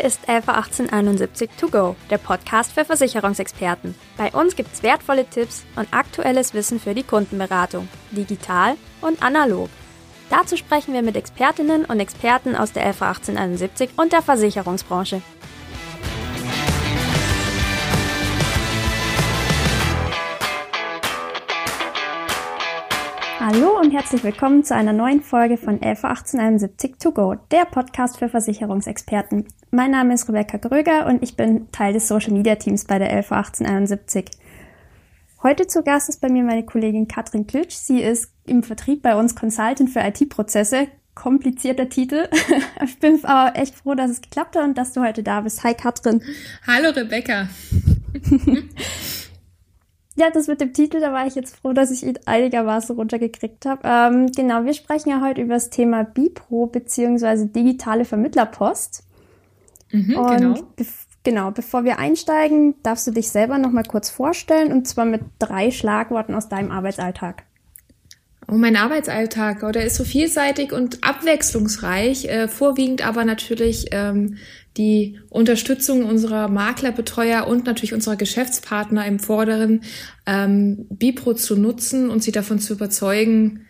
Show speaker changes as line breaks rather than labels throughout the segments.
Hier ist LV 1871 To Go, der Podcast für Versicherungsexperten. Bei uns gibt es wertvolle Tipps und aktuelles Wissen für die Kundenberatung, digital und analog. Dazu sprechen wir mit Expertinnen und Experten aus der LV 1871 und der Versicherungsbranche. Hallo und herzlich willkommen zu einer neuen Folge von LV 1871 To Go, der Podcast für Versicherungsexperten. Mein Name ist Rebecca Gröger und ich bin Teil des Social Media Teams bei der LV 1871. Heute zu Gast ist bei mir meine Kollegin Katrin Klitsch. Sie ist im Vertrieb bei uns Consultant für IT-Prozesse. Komplizierter Titel. Ich bin aber echt froh, dass es geklappt hat und dass du heute da bist. Hi Katrin.
Hallo Rebecca.
Ja, das mit dem Titel, da war ich jetzt froh, dass ich ihn einigermaßen runtergekriegt habe. Ähm, genau, wir sprechen ja heute über das Thema Bipro beziehungsweise digitale Vermittlerpost. Mhm, und genau. Bef genau, bevor wir einsteigen, darfst du dich selber noch mal kurz vorstellen und zwar mit drei Schlagworten aus deinem Arbeitsalltag.
Oh, mein Arbeitsalltag, oh, der ist so vielseitig und abwechslungsreich, äh, vorwiegend aber natürlich ähm, die Unterstützung unserer Maklerbetreuer und natürlich unserer Geschäftspartner im Vorderen, ähm, Bipro zu nutzen und sie davon zu überzeugen,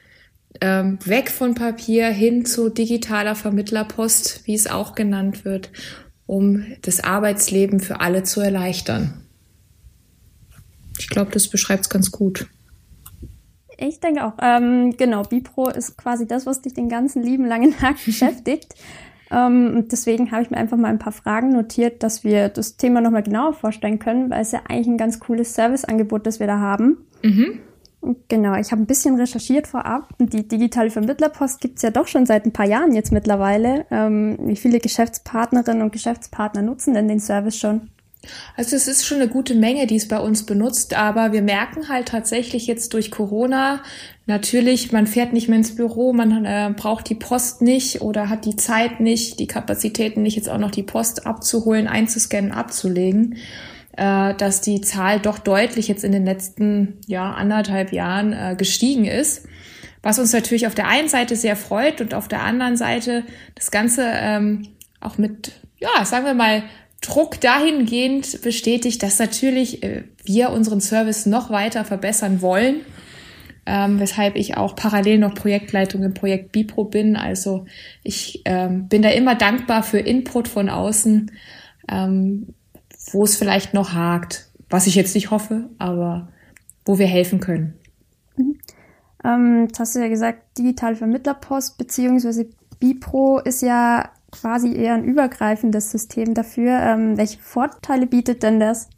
ähm, weg von Papier hin zu digitaler Vermittlerpost, wie es auch genannt wird, um das Arbeitsleben für alle zu erleichtern. Ich glaube, das beschreibt es ganz gut.
Ich denke auch. Ähm, genau, Bipro ist quasi das, was dich den ganzen lieben langen Tag beschäftigt. Ähm, deswegen habe ich mir einfach mal ein paar Fragen notiert, dass wir das Thema nochmal genauer vorstellen können, weil es ja eigentlich ein ganz cooles Serviceangebot, das wir da haben. Mhm. Genau, ich habe ein bisschen recherchiert vorab. Die digitale Vermittlerpost gibt's ja doch schon seit ein paar Jahren jetzt mittlerweile. Ähm, wie viele Geschäftspartnerinnen und Geschäftspartner nutzen denn den Service schon?
Also es ist schon eine gute Menge, die es bei uns benutzt, aber wir merken halt tatsächlich jetzt durch Corona natürlich, man fährt nicht mehr ins Büro, man äh, braucht die Post nicht oder hat die Zeit nicht, die Kapazitäten nicht, jetzt auch noch die Post abzuholen, einzuscannen, abzulegen, äh, dass die Zahl doch deutlich jetzt in den letzten ja, anderthalb Jahren äh, gestiegen ist. Was uns natürlich auf der einen Seite sehr freut und auf der anderen Seite das Ganze ähm, auch mit, ja, sagen wir mal, Druck dahingehend bestätigt, dass natürlich äh, wir unseren Service noch weiter verbessern wollen, ähm, weshalb ich auch parallel noch Projektleitung im Projekt Bipro bin. Also ich ähm, bin da immer dankbar für Input von außen, ähm, wo es vielleicht noch hakt, was ich jetzt nicht hoffe, aber wo wir helfen können.
Mhm. Ähm, jetzt hast du ja gesagt, digitale Vermittlerpost beziehungsweise Bipro ist ja quasi eher ein übergreifendes System dafür. Ähm, welche Vorteile bietet denn das?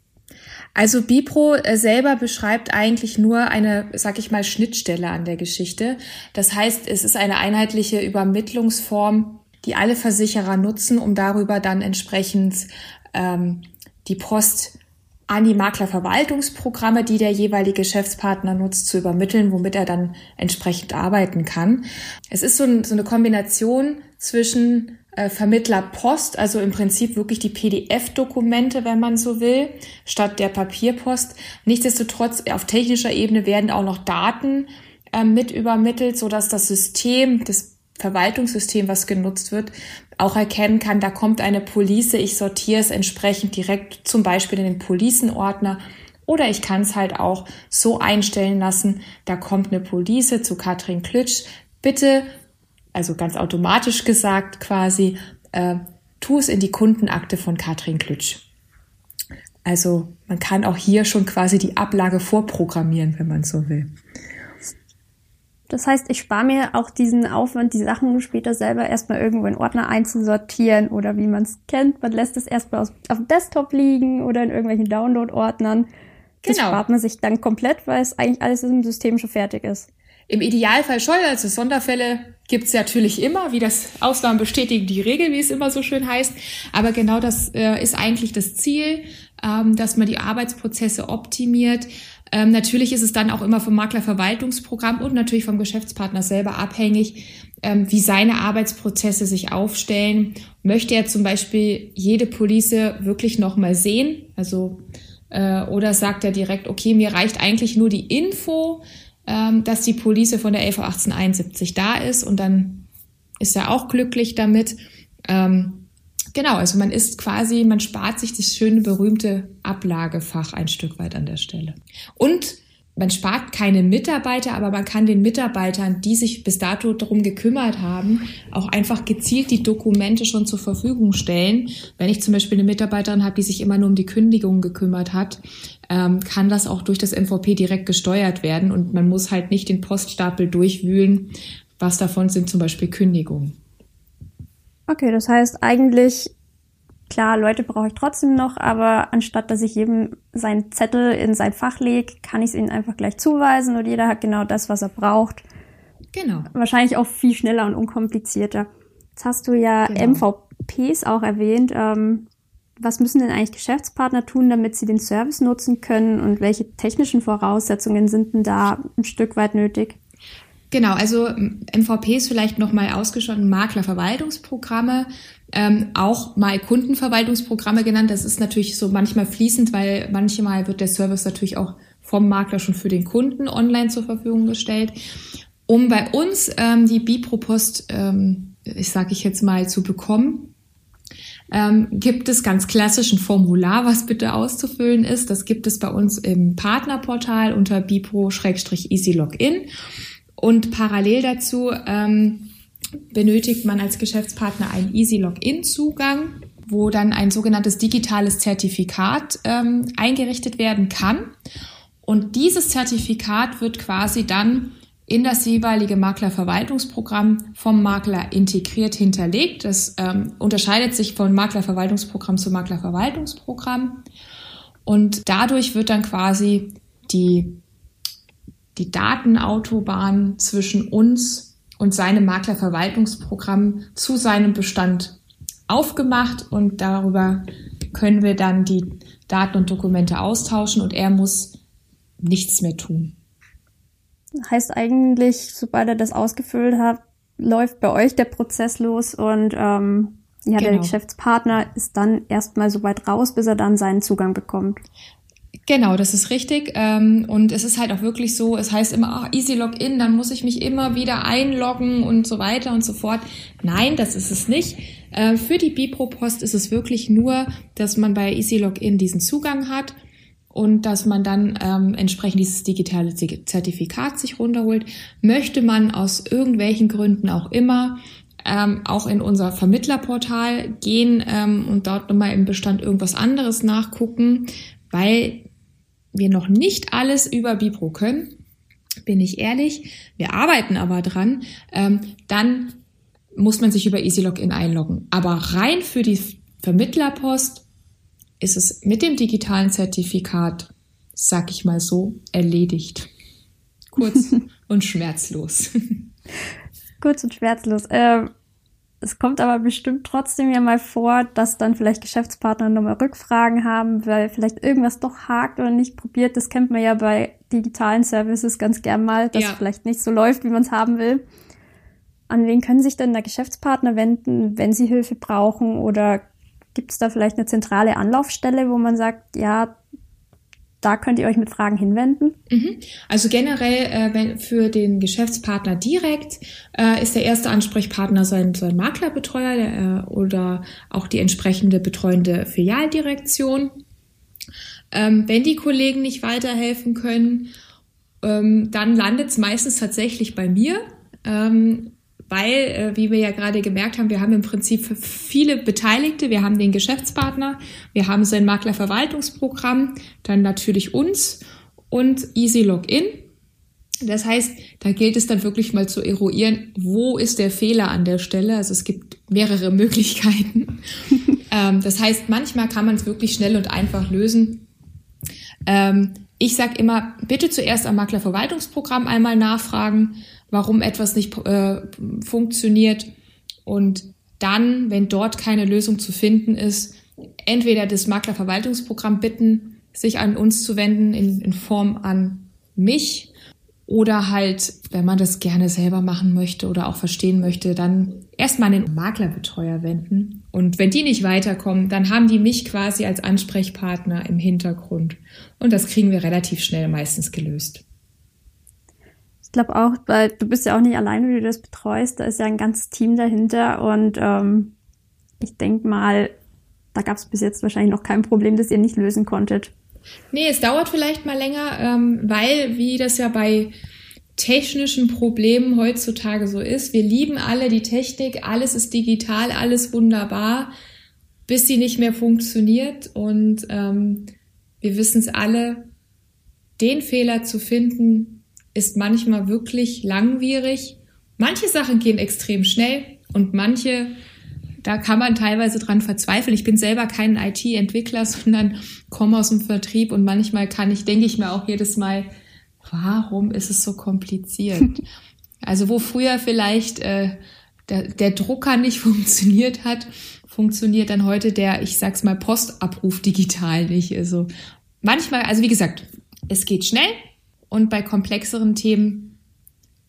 Also Bipro äh, selber beschreibt eigentlich nur eine, sag ich mal, Schnittstelle an der Geschichte. Das heißt, es ist eine einheitliche Übermittlungsform, die alle Versicherer nutzen, um darüber dann entsprechend ähm, die Post an die Maklerverwaltungsprogramme, die der jeweilige Geschäftspartner nutzt, zu übermitteln, womit er dann entsprechend arbeiten kann. Es ist so, ein, so eine Kombination zwischen Vermittler Post, also im Prinzip wirklich die PDF-Dokumente, wenn man so will, statt der Papierpost. Nichtsdestotrotz auf technischer Ebene werden auch noch Daten äh, mit übermittelt, so dass das System, das Verwaltungssystem, was genutzt wird, auch erkennen kann, da kommt eine Police, ich sortiere es entsprechend direkt zum Beispiel in den Policenordner oder ich kann es halt auch so einstellen lassen, da kommt eine Police zu Katrin Klitsch, bitte also ganz automatisch gesagt quasi, äh, tu es in die Kundenakte von Katrin Klitsch. Also man kann auch hier schon quasi die Ablage vorprogrammieren, wenn man so will.
Das heißt, ich spare mir auch diesen Aufwand, die Sachen später selber erstmal irgendwo in Ordner einzusortieren oder wie man es kennt. Man lässt es erstmal auf dem Desktop liegen oder in irgendwelchen Download-Ordnern. Das genau. spart man sich dann komplett, weil es eigentlich alles im System schon fertig ist.
Im Idealfall schon, also Sonderfälle gibt es natürlich immer, wie das Ausnahmen bestätigen die Regel, wie es immer so schön heißt. Aber genau das äh, ist eigentlich das Ziel, ähm, dass man die Arbeitsprozesse optimiert. Ähm, natürlich ist es dann auch immer vom Maklerverwaltungsprogramm und natürlich vom Geschäftspartner selber abhängig, ähm, wie seine Arbeitsprozesse sich aufstellen. Möchte er zum Beispiel jede Police wirklich nochmal sehen? Also äh, oder sagt er direkt, okay, mir reicht eigentlich nur die Info, ähm, dass die Police von der LV 1871 da ist und dann ist er auch glücklich damit. Ähm, Genau, also man ist quasi, man spart sich das schöne berühmte Ablagefach ein Stück weit an der Stelle. Und man spart keine Mitarbeiter, aber man kann den Mitarbeitern, die sich bis dato darum gekümmert haben, auch einfach gezielt die Dokumente schon zur Verfügung stellen. Wenn ich zum Beispiel eine Mitarbeiterin habe, die sich immer nur um die Kündigung gekümmert hat, ähm, kann das auch durch das MVP direkt gesteuert werden und man muss halt nicht den Poststapel durchwühlen. Was davon sind zum Beispiel Kündigungen.
Okay, das heißt eigentlich Klar, Leute brauche ich trotzdem noch, aber anstatt dass ich jedem seinen Zettel in sein Fach lege, kann ich es ihnen einfach gleich zuweisen und jeder hat genau das, was er braucht.
Genau.
Wahrscheinlich auch viel schneller und unkomplizierter. Jetzt hast du ja genau. MVPs auch erwähnt. Ähm, was müssen denn eigentlich Geschäftspartner tun, damit sie den Service nutzen können und welche technischen Voraussetzungen sind denn da ein Stück weit nötig?
Genau, also MVPs vielleicht nochmal ausgeschlossen, Maklerverwaltungsprogramme ähm, auch mal Kundenverwaltungsprogramme genannt. Das ist natürlich so manchmal fließend, weil manchmal wird der Service natürlich auch vom Makler schon für den Kunden online zur Verfügung gestellt. Um bei uns ähm, die Bipro-Post, ähm, ich sage ich jetzt mal, zu bekommen, ähm, gibt es ganz klassisch ein Formular, was bitte auszufüllen ist. Das gibt es bei uns im Partnerportal unter bipro-easy-login. Und parallel dazu ähm, benötigt man als Geschäftspartner einen Easy Login-Zugang, wo dann ein sogenanntes digitales Zertifikat ähm, eingerichtet werden kann. Und dieses Zertifikat wird quasi dann in das jeweilige Maklerverwaltungsprogramm vom Makler integriert hinterlegt. Das ähm, unterscheidet sich von Maklerverwaltungsprogramm zu Maklerverwaltungsprogramm. Und dadurch wird dann quasi die, die Datenautobahn zwischen uns und seinem Maklerverwaltungsprogramm zu seinem Bestand aufgemacht und darüber können wir dann die Daten und Dokumente austauschen und er muss nichts mehr tun.
Heißt eigentlich, sobald er das ausgefüllt hat, läuft bei euch der Prozess los und ähm, ja, genau. der Geschäftspartner ist dann erstmal so weit raus, bis er dann seinen Zugang bekommt.
Genau, das ist richtig. Ähm, und es ist halt auch wirklich so, es heißt immer, ach, Easy Login, dann muss ich mich immer wieder einloggen und so weiter und so fort. Nein, das ist es nicht. Äh, für die Bipro-Post ist es wirklich nur, dass man bei Easy Login diesen Zugang hat und dass man dann ähm, entsprechend dieses digitale Zertifikat sich runterholt. Möchte man aus irgendwelchen Gründen auch immer ähm, auch in unser Vermittlerportal gehen ähm, und dort nochmal im Bestand irgendwas anderes nachgucken, weil wir noch nicht alles über Bipro können, bin ich ehrlich, wir arbeiten aber dran, ähm, dann muss man sich über EasyLogin einloggen. Aber rein für die Vermittlerpost ist es mit dem digitalen Zertifikat, sag ich mal so, erledigt. Kurz und schmerzlos.
Kurz und schmerzlos. Äh, es kommt aber bestimmt trotzdem ja mal vor, dass dann vielleicht Geschäftspartner nochmal Rückfragen haben, weil vielleicht irgendwas doch hakt oder nicht probiert. Das kennt man ja bei digitalen Services ganz gern mal, dass ja. es vielleicht nicht so läuft, wie man es haben will. An wen können sich denn da Geschäftspartner wenden, wenn sie Hilfe brauchen? Oder gibt es da vielleicht eine zentrale Anlaufstelle, wo man sagt, ja, da könnt ihr euch mit Fragen hinwenden.
Mhm. Also generell äh, für den Geschäftspartner direkt äh, ist der erste Ansprechpartner sein, sein Maklerbetreuer der, äh, oder auch die entsprechende betreuende Filialdirektion. Ähm, wenn die Kollegen nicht weiterhelfen können, ähm, dann landet es meistens tatsächlich bei mir. Ähm, weil, äh, wie wir ja gerade gemerkt haben, wir haben im Prinzip viele Beteiligte. Wir haben den Geschäftspartner, wir haben sein Maklerverwaltungsprogramm, dann natürlich uns und Easy Login. Das heißt, da gilt es dann wirklich mal zu eruieren, wo ist der Fehler an der Stelle. Also es gibt mehrere Möglichkeiten. ähm, das heißt, manchmal kann man es wirklich schnell und einfach lösen. Ähm, ich sage immer, bitte zuerst am Maklerverwaltungsprogramm einmal nachfragen warum etwas nicht äh, funktioniert und dann, wenn dort keine Lösung zu finden ist, entweder das Maklerverwaltungsprogramm bitten, sich an uns zu wenden in, in Form an mich oder halt, wenn man das gerne selber machen möchte oder auch verstehen möchte, dann erstmal an den Maklerbetreuer wenden. Und wenn die nicht weiterkommen, dann haben die mich quasi als Ansprechpartner im Hintergrund. Und das kriegen wir relativ schnell meistens gelöst
glaube auch, weil du bist ja auch nicht allein, wie du das betreust. Da ist ja ein ganzes Team dahinter und ähm, ich denke mal, da gab es bis jetzt wahrscheinlich noch kein Problem, das ihr nicht lösen konntet.
Nee, es dauert vielleicht mal länger, ähm, weil, wie das ja bei technischen Problemen heutzutage so ist, wir lieben alle die Technik, alles ist digital, alles wunderbar, bis sie nicht mehr funktioniert. Und ähm, wir wissen es alle, den Fehler zu finden, ist manchmal wirklich langwierig. Manche Sachen gehen extrem schnell und manche da kann man teilweise dran verzweifeln. Ich bin selber kein IT-Entwickler, sondern komme aus dem Vertrieb und manchmal kann ich, denke ich mir auch jedes Mal, warum ist es so kompliziert? also wo früher vielleicht äh, der, der Drucker nicht funktioniert hat, funktioniert dann heute der, ich sag's mal, Postabruf digital nicht. Also manchmal, also wie gesagt, es geht schnell und bei komplexeren Themen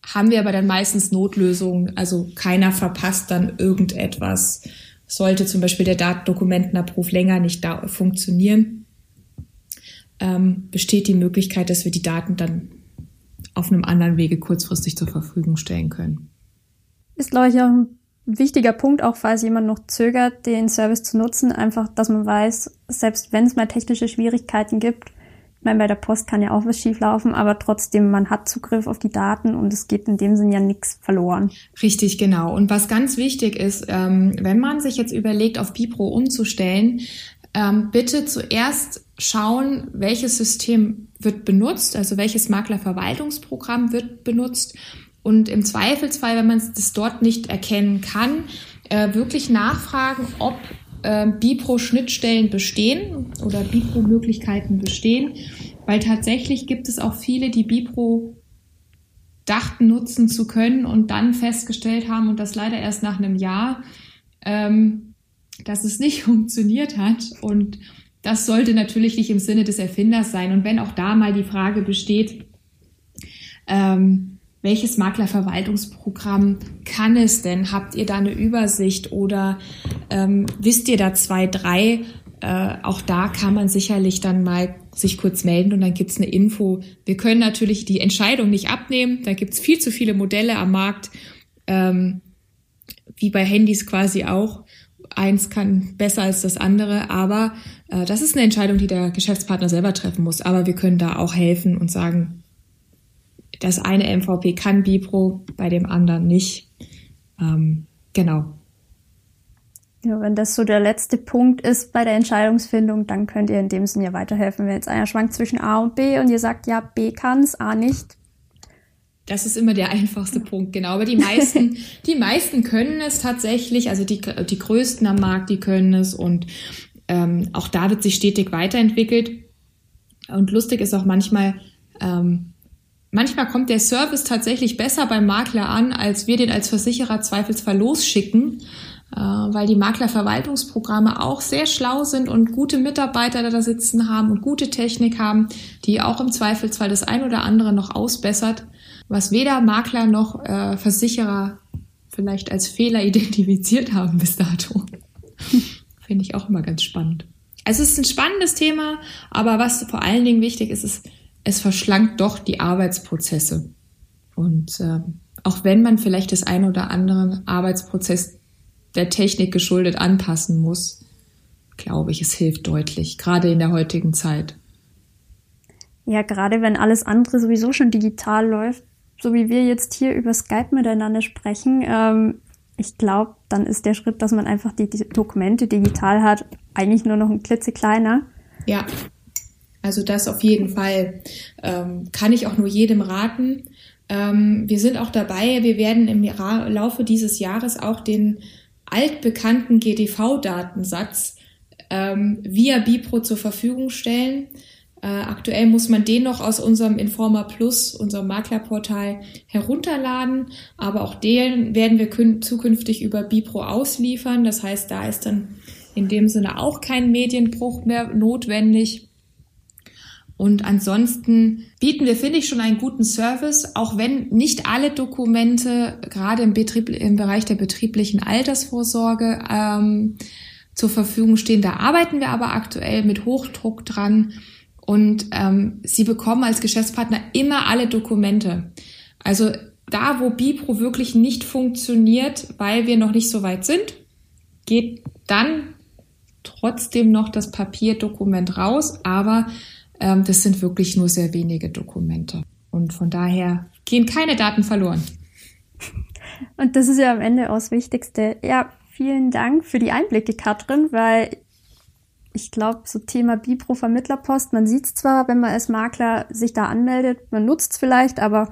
haben wir aber dann meistens Notlösungen. Also keiner verpasst dann irgendetwas. Sollte zum Beispiel der Dokumentenabruf länger nicht da funktionieren, ähm, besteht die Möglichkeit, dass wir die Daten dann auf einem anderen Wege kurzfristig zur Verfügung stellen können.
Ist, glaube ich, auch ein wichtiger Punkt, auch falls jemand noch zögert, den Service zu nutzen, einfach, dass man weiß, selbst wenn es mal technische Schwierigkeiten gibt, meine, bei der Post kann ja auch was schieflaufen, aber trotzdem, man hat Zugriff auf die Daten und es geht in dem Sinn ja nichts verloren.
Richtig, genau. Und was ganz wichtig ist, ähm, wenn man sich jetzt überlegt, auf Bipro umzustellen, ähm, bitte zuerst schauen, welches System wird benutzt, also welches Maklerverwaltungsprogramm wird benutzt. Und im Zweifelsfall, wenn man es dort nicht erkennen kann, äh, wirklich nachfragen, ob äh, Bipro-Schnittstellen bestehen oder Bipro-Möglichkeiten bestehen, weil tatsächlich gibt es auch viele, die Bipro dachten nutzen zu können und dann festgestellt haben und das leider erst nach einem Jahr, ähm, dass es nicht funktioniert hat und das sollte natürlich nicht im Sinne des Erfinders sein. Und wenn auch da mal die Frage besteht, ähm, welches Maklerverwaltungsprogramm kann es denn? Habt ihr da eine Übersicht oder ähm, wisst ihr da zwei, drei? Äh, auch da kann man sicherlich dann mal sich kurz melden und dann gibt's eine Info. Wir können natürlich die Entscheidung nicht abnehmen. Da gibt's viel zu viele Modelle am Markt, ähm, wie bei Handys quasi auch. Eins kann besser als das andere, aber äh, das ist eine Entscheidung, die der Geschäftspartner selber treffen muss. Aber wir können da auch helfen und sagen, das eine MVP kann Bipro, bei dem anderen nicht. Ähm, genau.
Ja, wenn das so der letzte Punkt ist bei der Entscheidungsfindung, dann könnt ihr in dem Sinne ja weiterhelfen. Wenn jetzt einer schwankt zwischen A und B und ihr sagt, ja, B kann's, A nicht.
Das ist immer der einfachste Punkt, genau. Aber die meisten, die meisten können es tatsächlich, also die, die größten am Markt, die können es und ähm, auch da wird sich stetig weiterentwickelt. Und lustig ist auch manchmal, ähm, Manchmal kommt der Service tatsächlich besser beim Makler an, als wir den als Versicherer zweifelsfall losschicken, weil die Maklerverwaltungsprogramme auch sehr schlau sind und gute Mitarbeiter da sitzen haben und gute Technik haben, die auch im Zweifelsfall das ein oder andere noch ausbessert, was weder Makler noch äh, Versicherer vielleicht als Fehler identifiziert haben bis dato. Finde ich auch immer ganz spannend. Also es ist ein spannendes Thema, aber was vor allen Dingen wichtig ist, ist, es verschlankt doch die Arbeitsprozesse. Und äh, auch wenn man vielleicht das ein oder andere Arbeitsprozess der Technik geschuldet anpassen muss, glaube ich, es hilft deutlich, gerade in der heutigen Zeit.
Ja, gerade wenn alles andere sowieso schon digital läuft, so wie wir jetzt hier über Skype miteinander sprechen, ähm, ich glaube, dann ist der Schritt, dass man einfach die, Dokumente digital hat, eigentlich nur noch ein klitzekleiner.
Ja, also das auf jeden Fall ähm, kann ich auch nur jedem raten. Ähm, wir sind auch dabei, wir werden im Laufe dieses Jahres auch den altbekannten GDV-Datensatz ähm, via Bipro zur Verfügung stellen. Äh, aktuell muss man den noch aus unserem Informa Plus, unserem Maklerportal, herunterladen, aber auch den werden wir zukünftig über Bipro ausliefern. Das heißt, da ist dann in dem Sinne auch kein Medienbruch mehr notwendig. Und ansonsten bieten wir, finde ich, schon einen guten Service, auch wenn nicht alle Dokumente gerade im, Betrieb, im Bereich der betrieblichen Altersvorsorge ähm, zur Verfügung stehen. Da arbeiten wir aber aktuell mit Hochdruck dran. Und ähm, Sie bekommen als Geschäftspartner immer alle Dokumente. Also da, wo Bipro wirklich nicht funktioniert, weil wir noch nicht so weit sind, geht dann trotzdem noch das Papierdokument raus, aber das sind wirklich nur sehr wenige Dokumente. Und von daher gehen keine Daten verloren.
Und das ist ja am Ende auch das Wichtigste. Ja, vielen Dank für die Einblicke, Katrin, weil ich glaube, so Thema Bipro Vermittlerpost, man sieht es zwar, wenn man als Makler sich da anmeldet, man nutzt es vielleicht, aber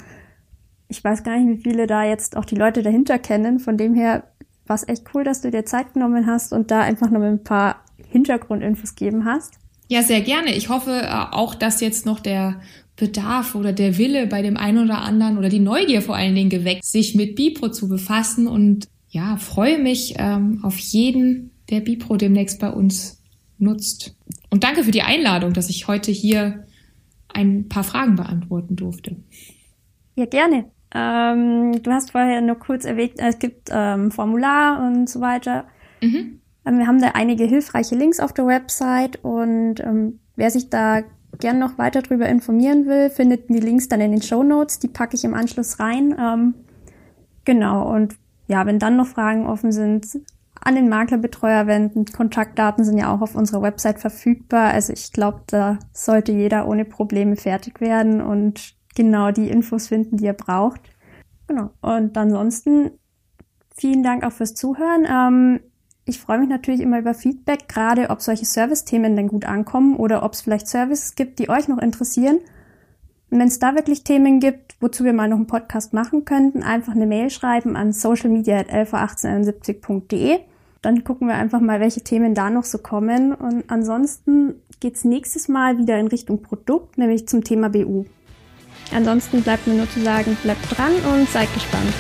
ich weiß gar nicht, wie viele da jetzt auch die Leute dahinter kennen. Von dem her war es echt cool, dass du dir Zeit genommen hast und da einfach noch ein paar Hintergrundinfos geben hast.
Ja, sehr gerne. Ich hoffe äh, auch, dass jetzt noch der Bedarf oder der Wille bei dem einen oder anderen oder die Neugier vor allen Dingen geweckt, sich mit Bipro zu befassen und ja, freue mich ähm, auf jeden, der Bipro demnächst bei uns nutzt. Und danke für die Einladung, dass ich heute hier ein paar Fragen beantworten durfte.
Ja, gerne. Ähm, du hast vorher nur kurz erwähnt, es gibt ähm, Formular und so weiter. Mhm. Ähm, wir haben da einige hilfreiche Links auf der Website und ähm, wer sich da gern noch weiter darüber informieren will, findet die Links dann in den Show Notes. Die packe ich im Anschluss rein. Ähm, genau. Und ja, wenn dann noch Fragen offen sind, an den Maklerbetreuer wenden. Kontaktdaten sind ja auch auf unserer Website verfügbar. Also ich glaube, da sollte jeder ohne Probleme fertig werden und genau die Infos finden, die er braucht. Genau. Und ansonsten vielen Dank auch fürs Zuhören. Ähm, ich freue mich natürlich immer über Feedback, gerade ob solche Service-Themen denn gut ankommen oder ob es vielleicht Services gibt, die euch noch interessieren. Und wenn es da wirklich Themen gibt, wozu wir mal noch einen Podcast machen könnten, einfach eine Mail schreiben an socialmedia.111871.de. Dann gucken wir einfach mal, welche Themen da noch so kommen. Und ansonsten geht's nächstes Mal wieder in Richtung Produkt, nämlich zum Thema BU. Ansonsten bleibt mir nur zu sagen, bleibt dran und seid gespannt.